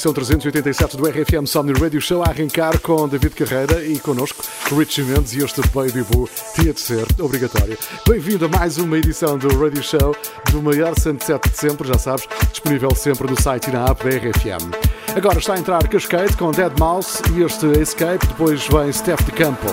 Edição 387 do RFM Somni Radio Show a arrancar com David Carreira e connosco Richie Mendes e este Baby Boo tinha de ser obrigatório. Bem-vindo a mais uma edição do Radio Show do maior sunset de sempre, já sabes, disponível sempre no site e na app da RFM. Agora está a entrar Cascade com Dead Mouse e este Escape, depois vem Steph de Campo.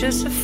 Just a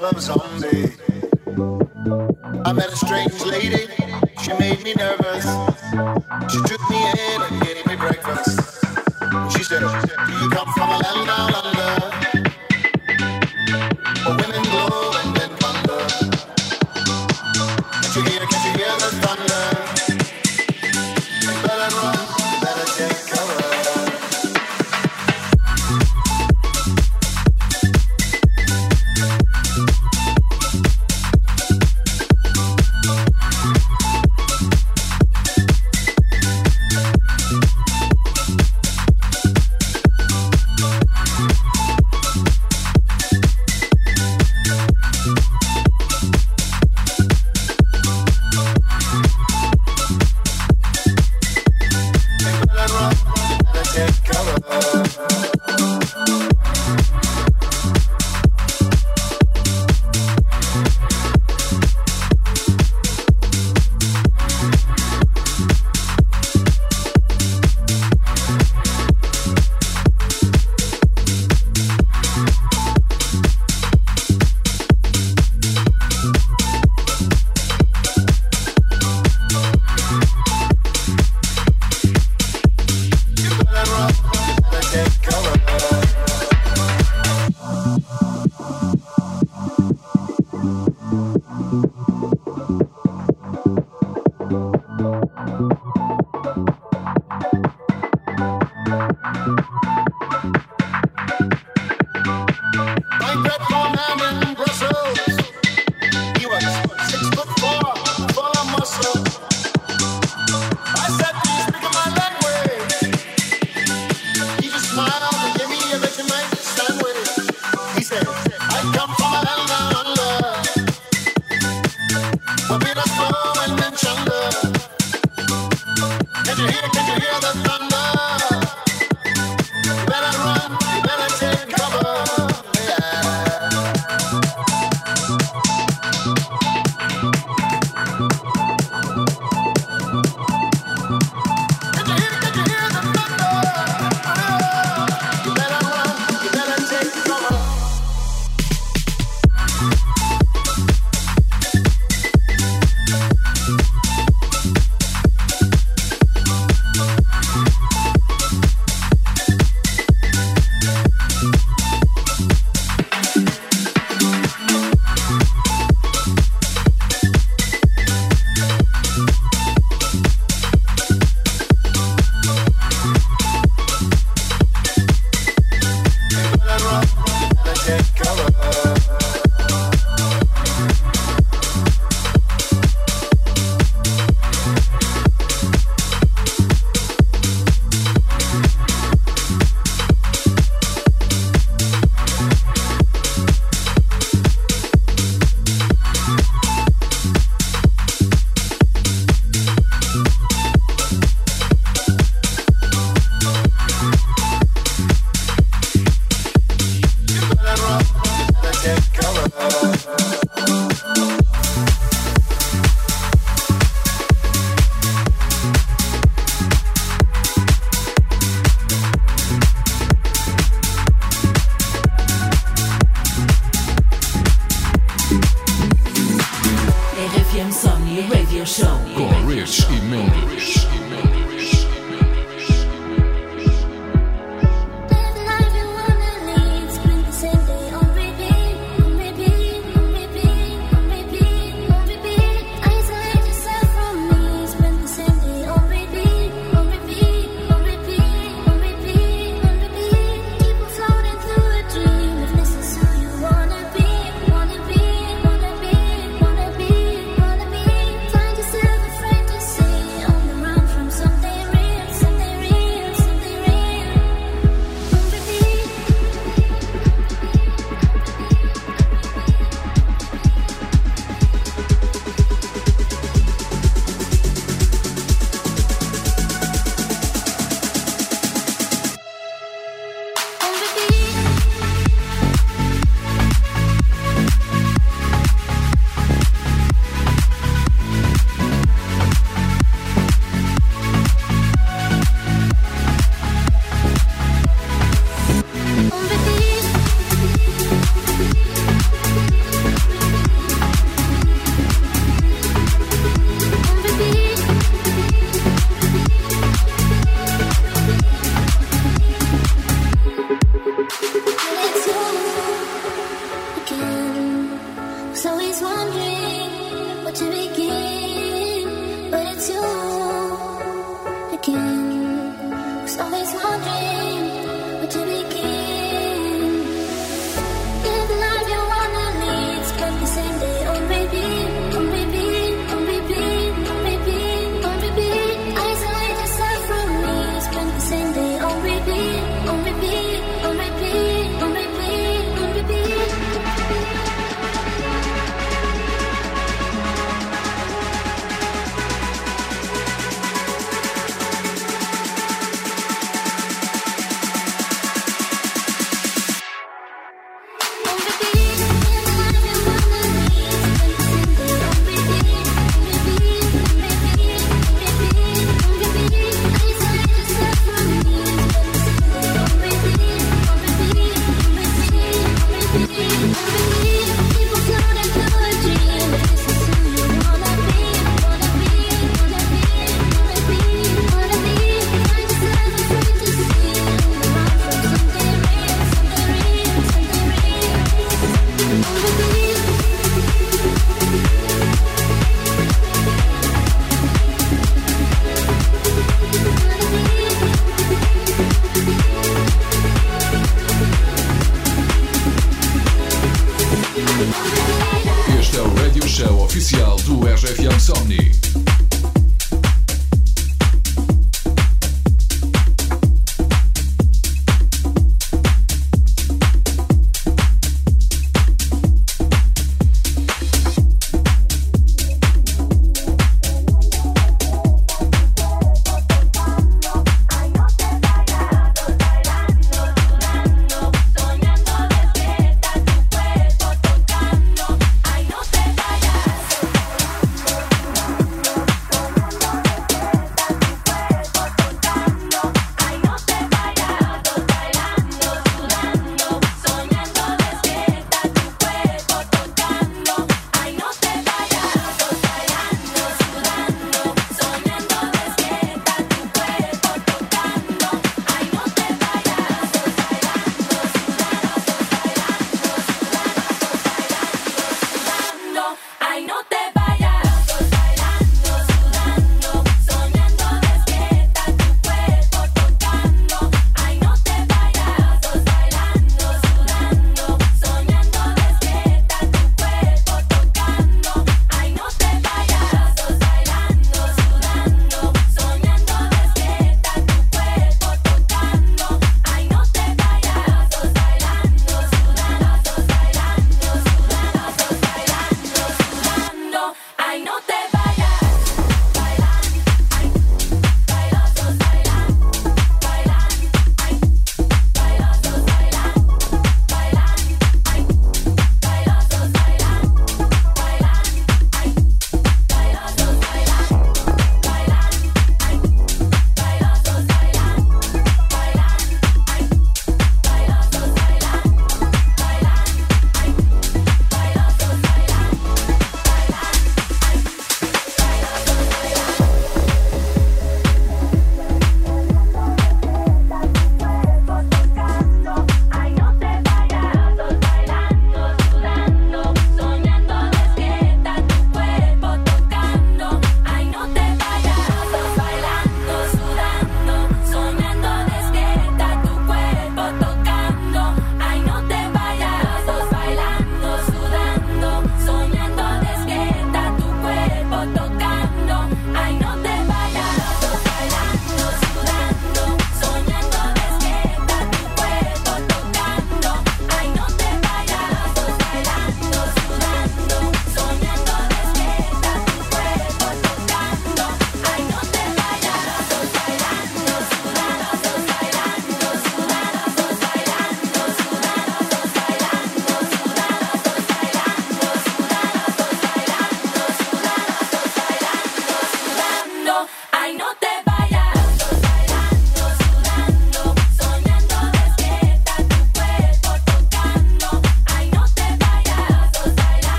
loves all.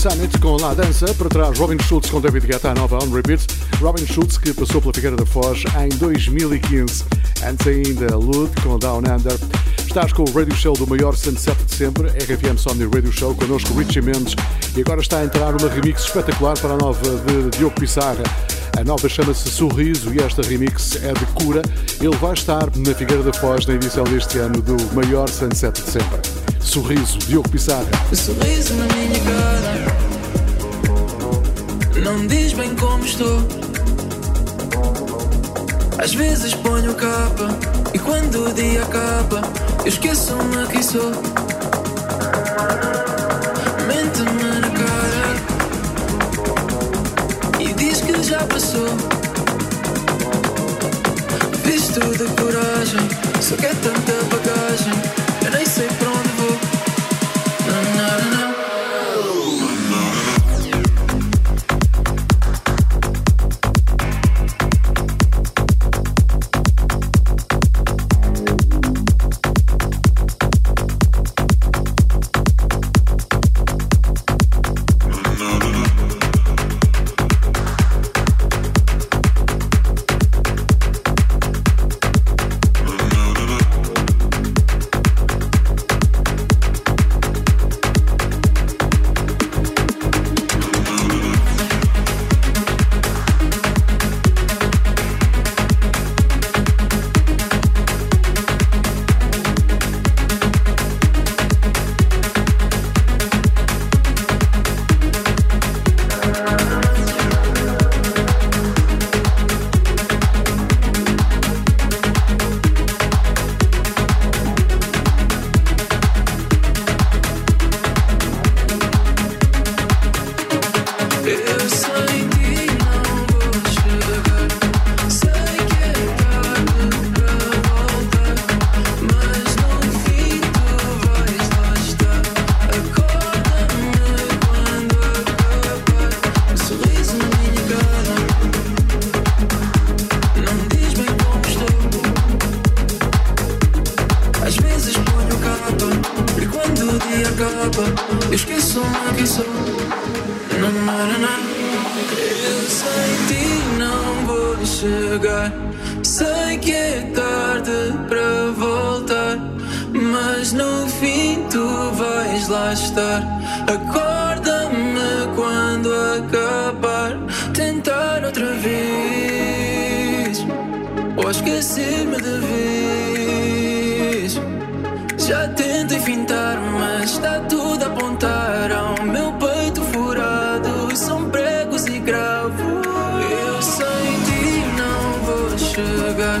Summit com La Dança. Para trás, Robin Schultz com David Guetta, a nova on repeat. Robin Schultz que passou pela Figueira da Foz em 2015. Antes ainda, Lud com Down Under. Estás com o radio show do maior sunset de sempre, RFM Somni Radio Show, connosco Richie Mendes. E agora está a entrar uma remix espetacular para a nova de Diogo Pissarra. A nova chama-se Sorriso e esta remix é de cura. Ele vai estar na Figueira da Foz na edição deste ano do maior sunset de sempre. Sorriso, Diogo Pissarra. Sorriso na minha cara Não diz bem como estou Às vezes ponho capa E quando o dia acaba Eu esqueço-me quem sou Mente-me na cara E diz que já passou tudo de coragem. Só que é tanta bagagem, 这个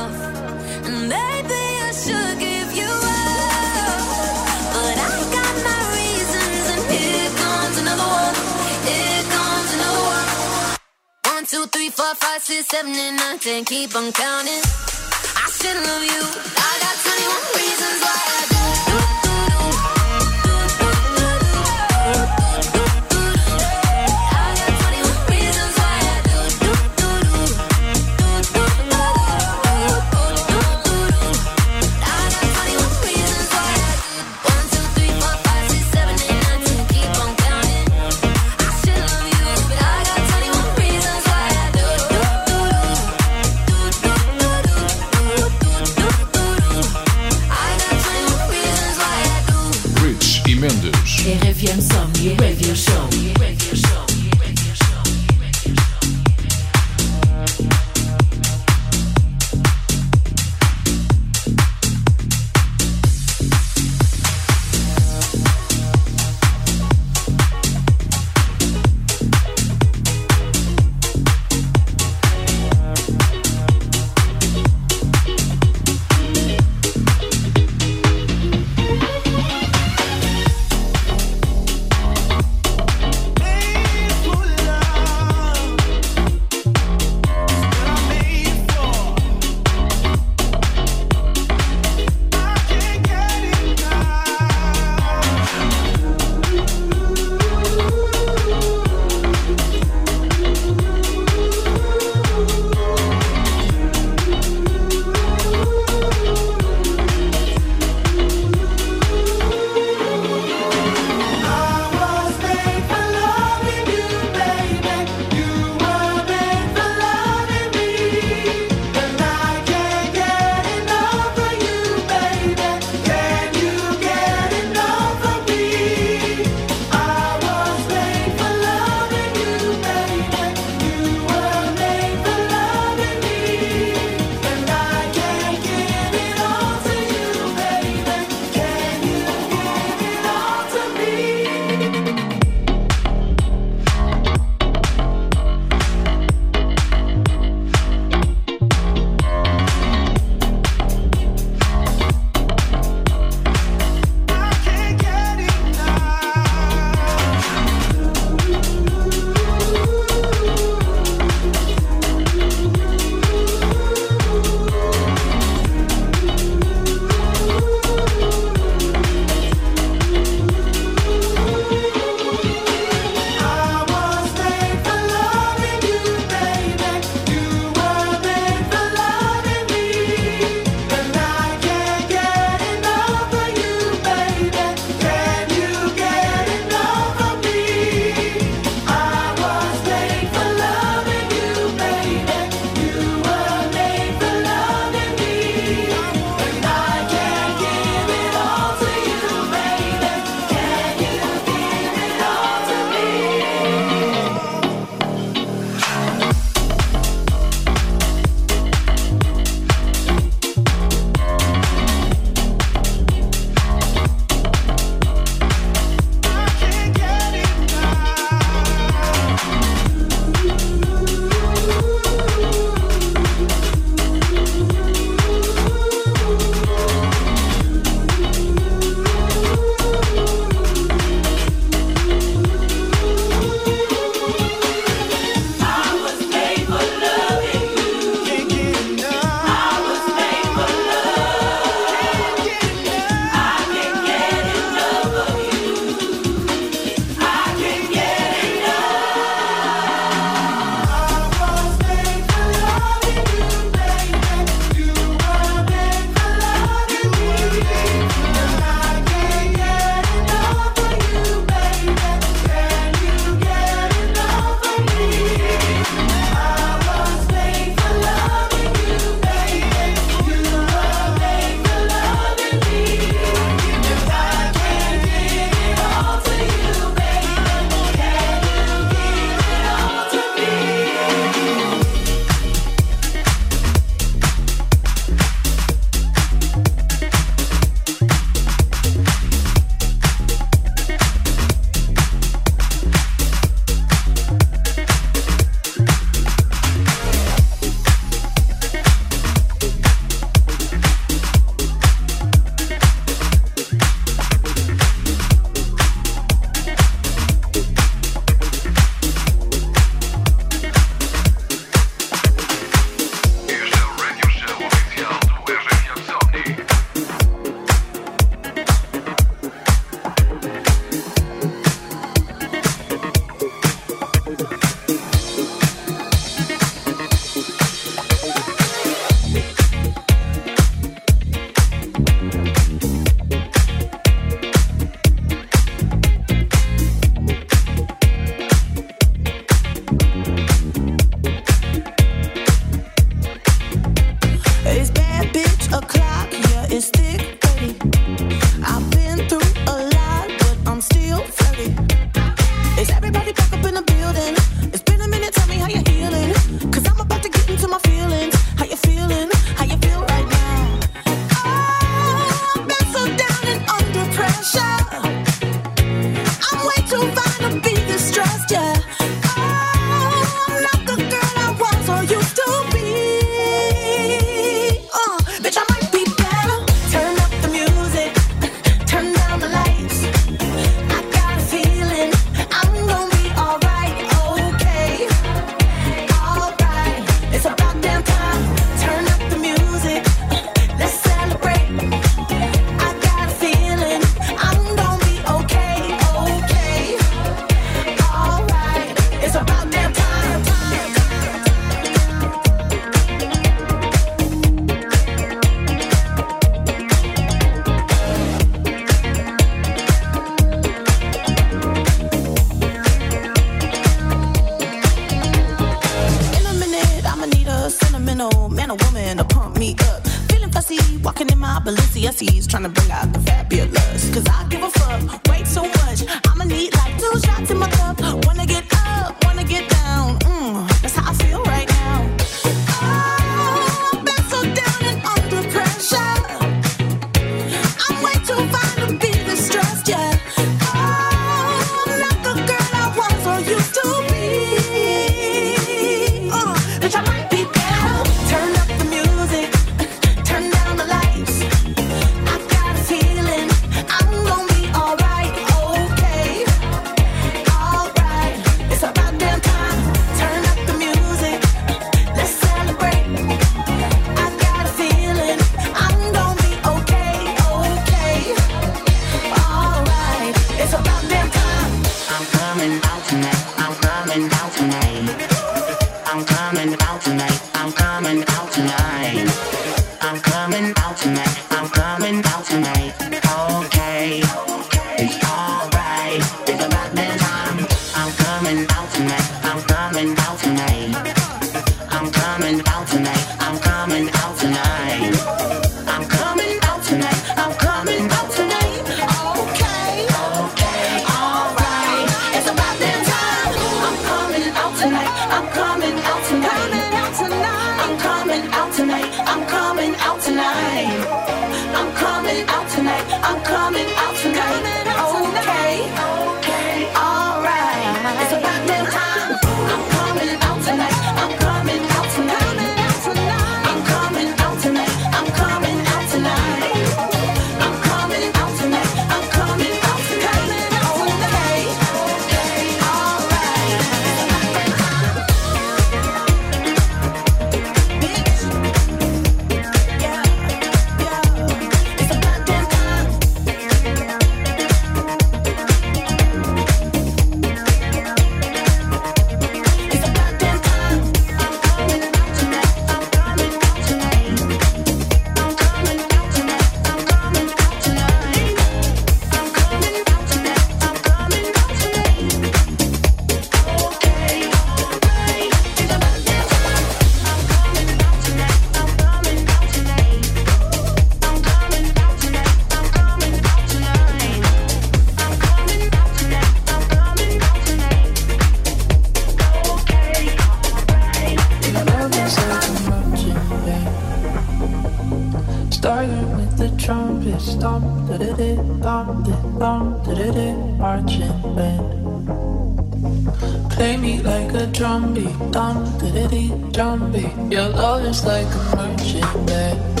jumpy. Your love is like a marching band,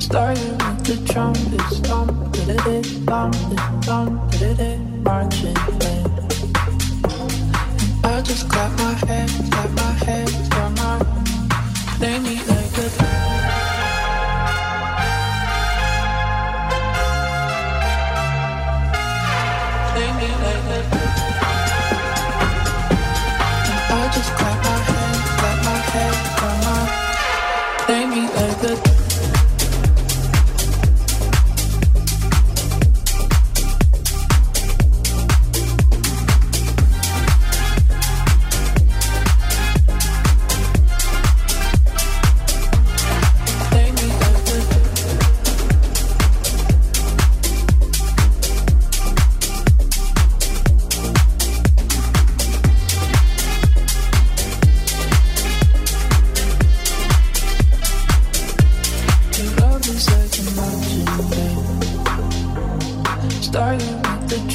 Starting with the trumpets.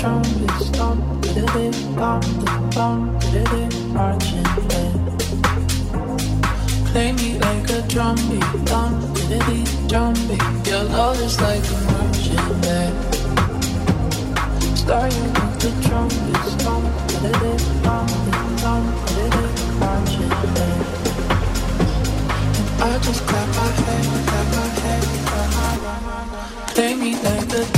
Trumpets, thump, did it, bump, bump, did it, marching band. Play me like a drumbeat, thump, did it, drumbeat. Your love is like a marching band. Starting with the trumpets, thump, did it, bump, bump, did it, marching band. And I just clap my hands, clap my hands, play me like a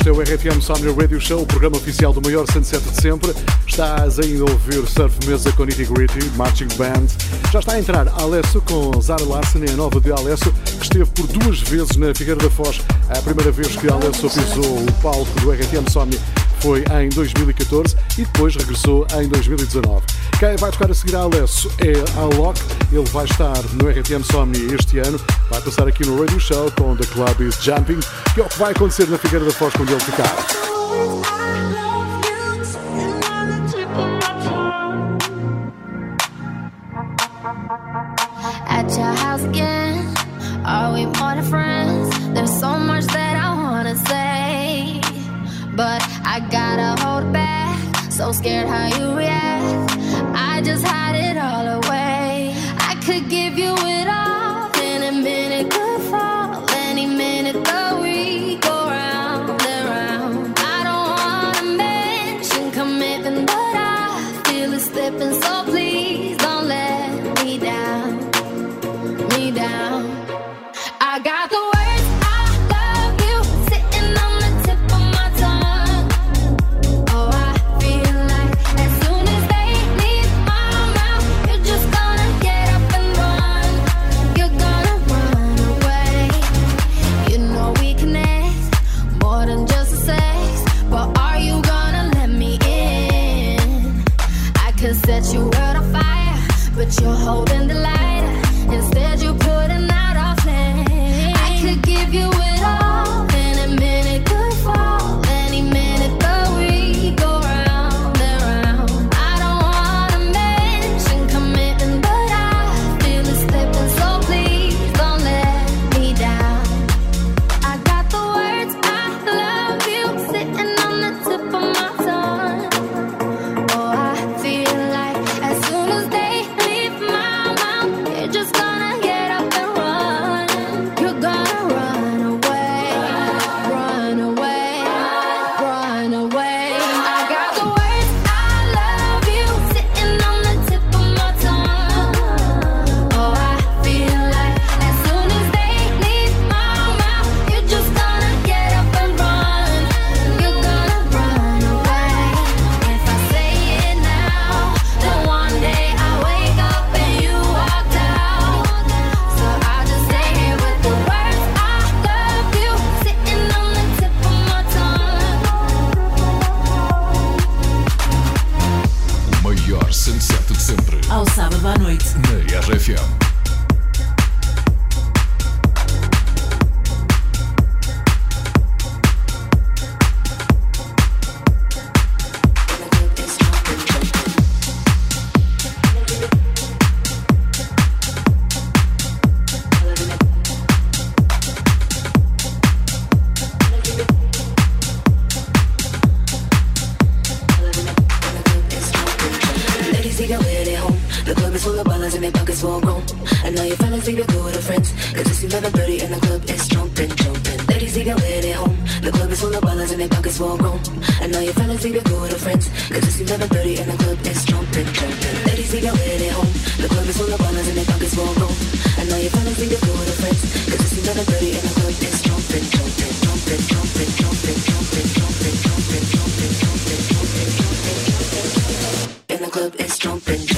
Este é o RFM Somnia Radio Show, o programa oficial do maior sunset de sempre. Estás ainda a ouvir Surf Mesa com Nitty Gritty, Marching Band. Já está a entrar Alesso com Zara Larsen, a nova de Alesso, que esteve por duas vezes na Figueira da Foz. A primeira vez que Alesso pisou o palco do RFM Somnia foi em 2014 e depois regressou em 2019. Quem vai tocar a seguir a Alesso é Alok. Ele vai estar no RTM Somni este ano. Vai passar aqui no Radio Show com The Club is Jumping, que é o que vai acontecer na Figueira da Foz quando ele tocar. At your house again, are we more than friends? There's so much that but I gotta hold back. So scared how you react. I just hide it all away. I could give you it all, club is jumping,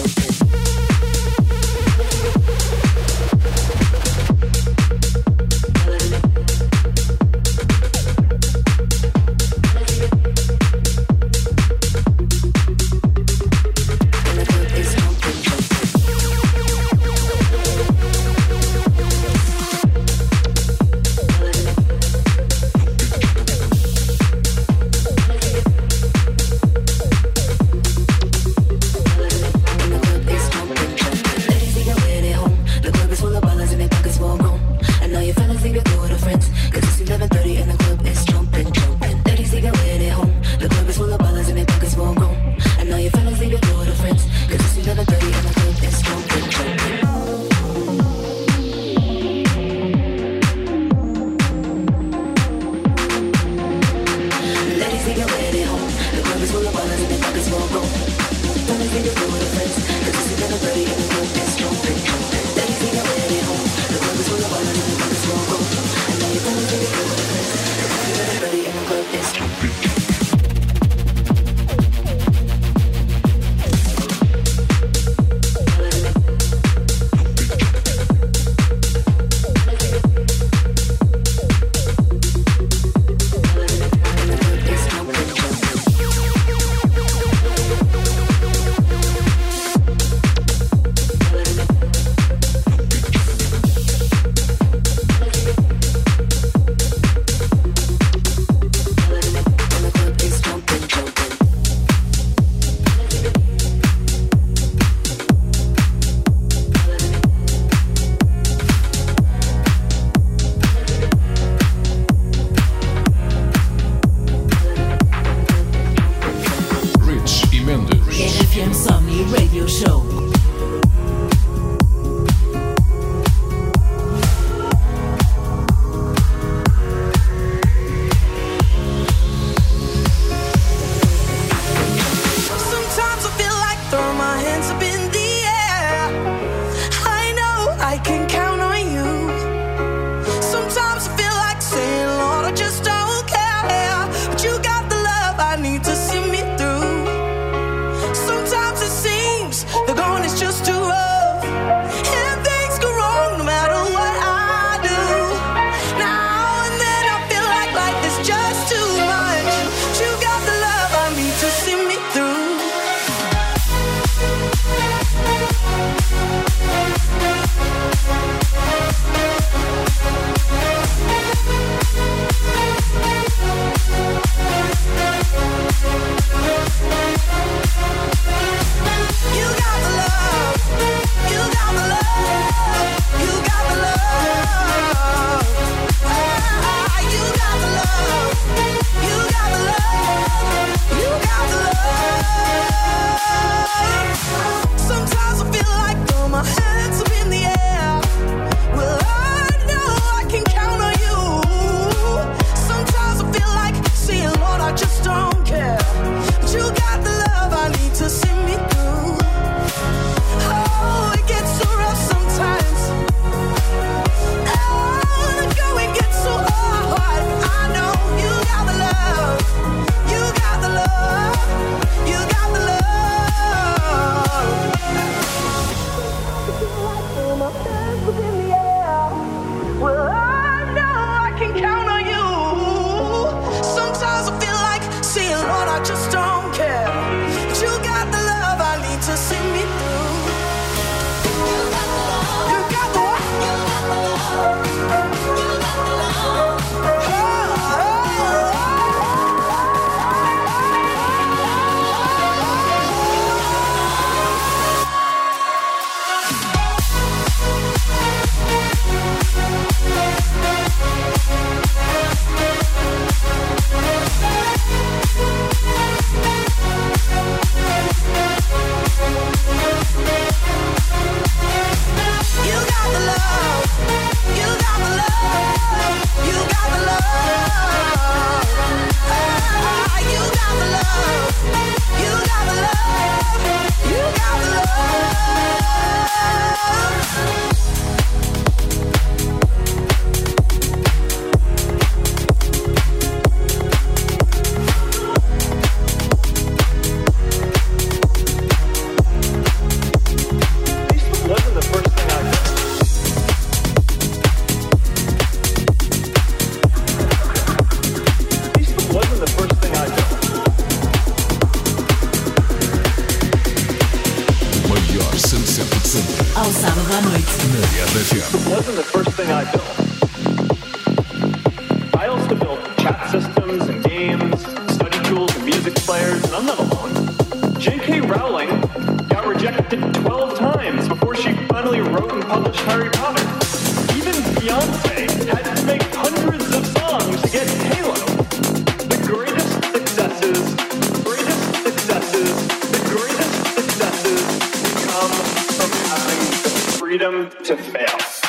freedom to fail.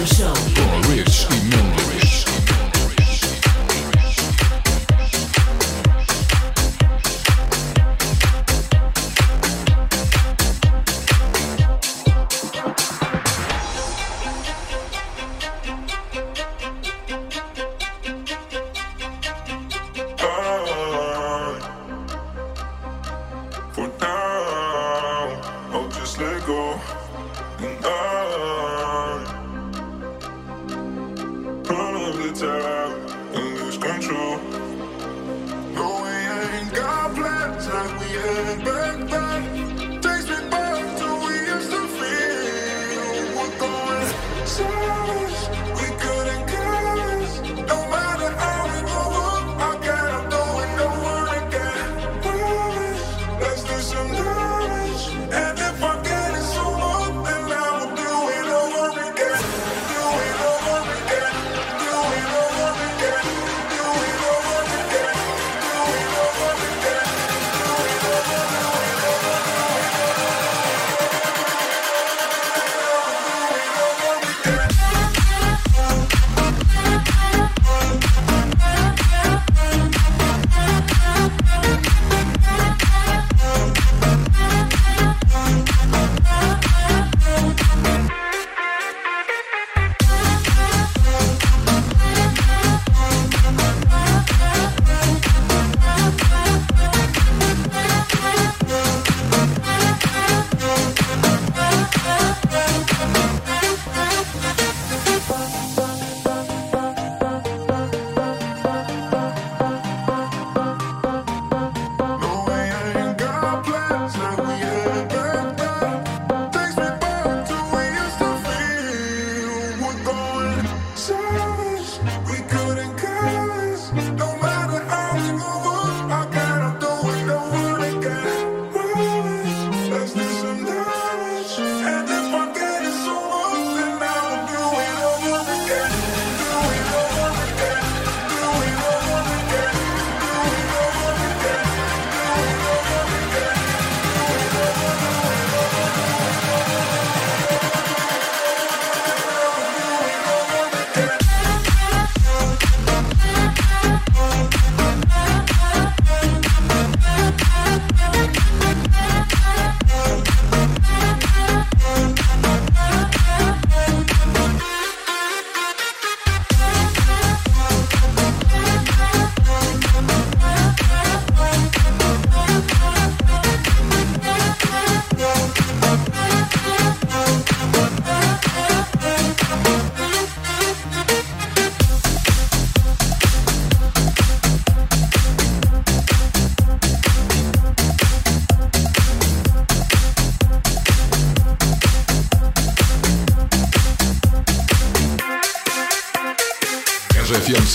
Radio Show.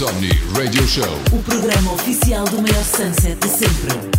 RFM Somni Radio Show. O programa oficial do maior sunset de sempre.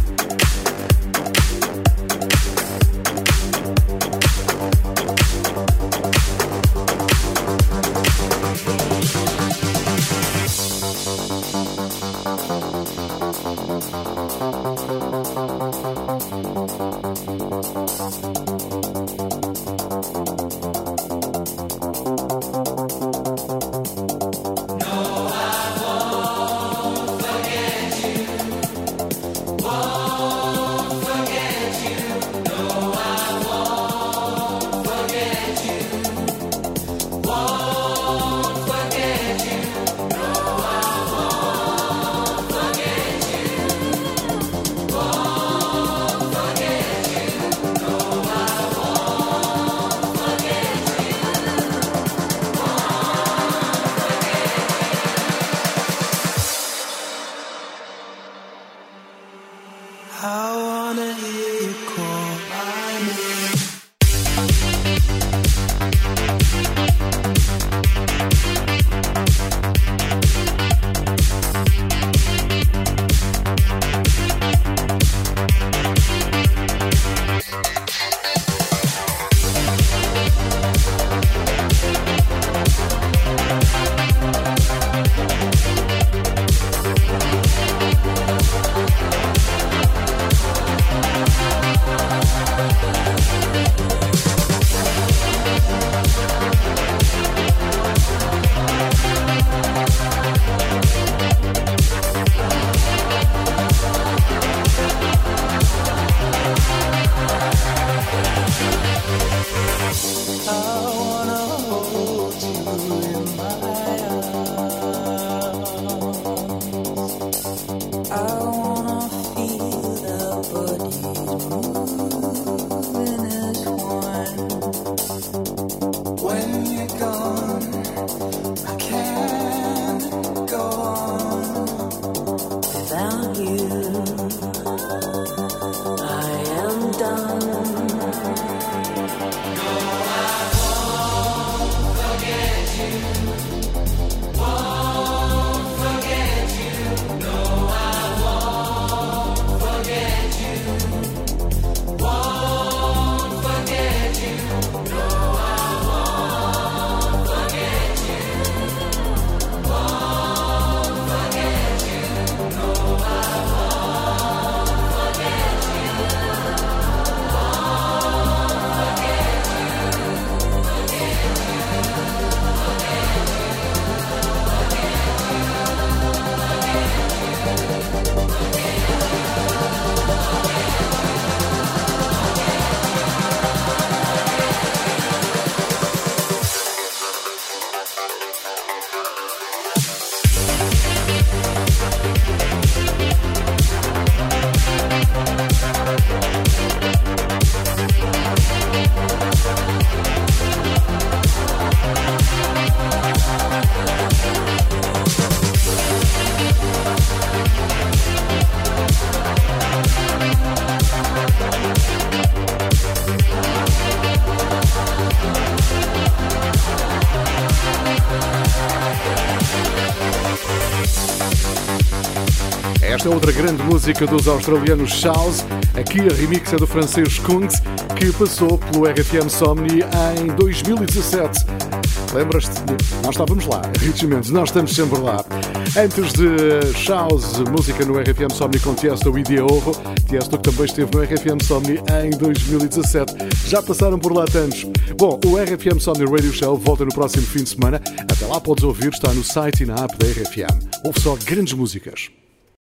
É outra grande música dos australianos Shouse. Aqui a remix é do francês Kungs, que passou pelo RFM Somni em 2017. Lembras-te? Nós estávamos lá, Richie Mendes, nós estamos sempre lá. Antes de Shouse, música no RFM Somni com Tiesto e Diogo. Tiesto que também esteve no RFM Somni em 2017. Já passaram por lá tantos. Bom, o RFM Somni Radio Show volta no próximo fim de semana. Até lá podes ouvir, está no site e na app da RFM. Ouve só grandes músicas.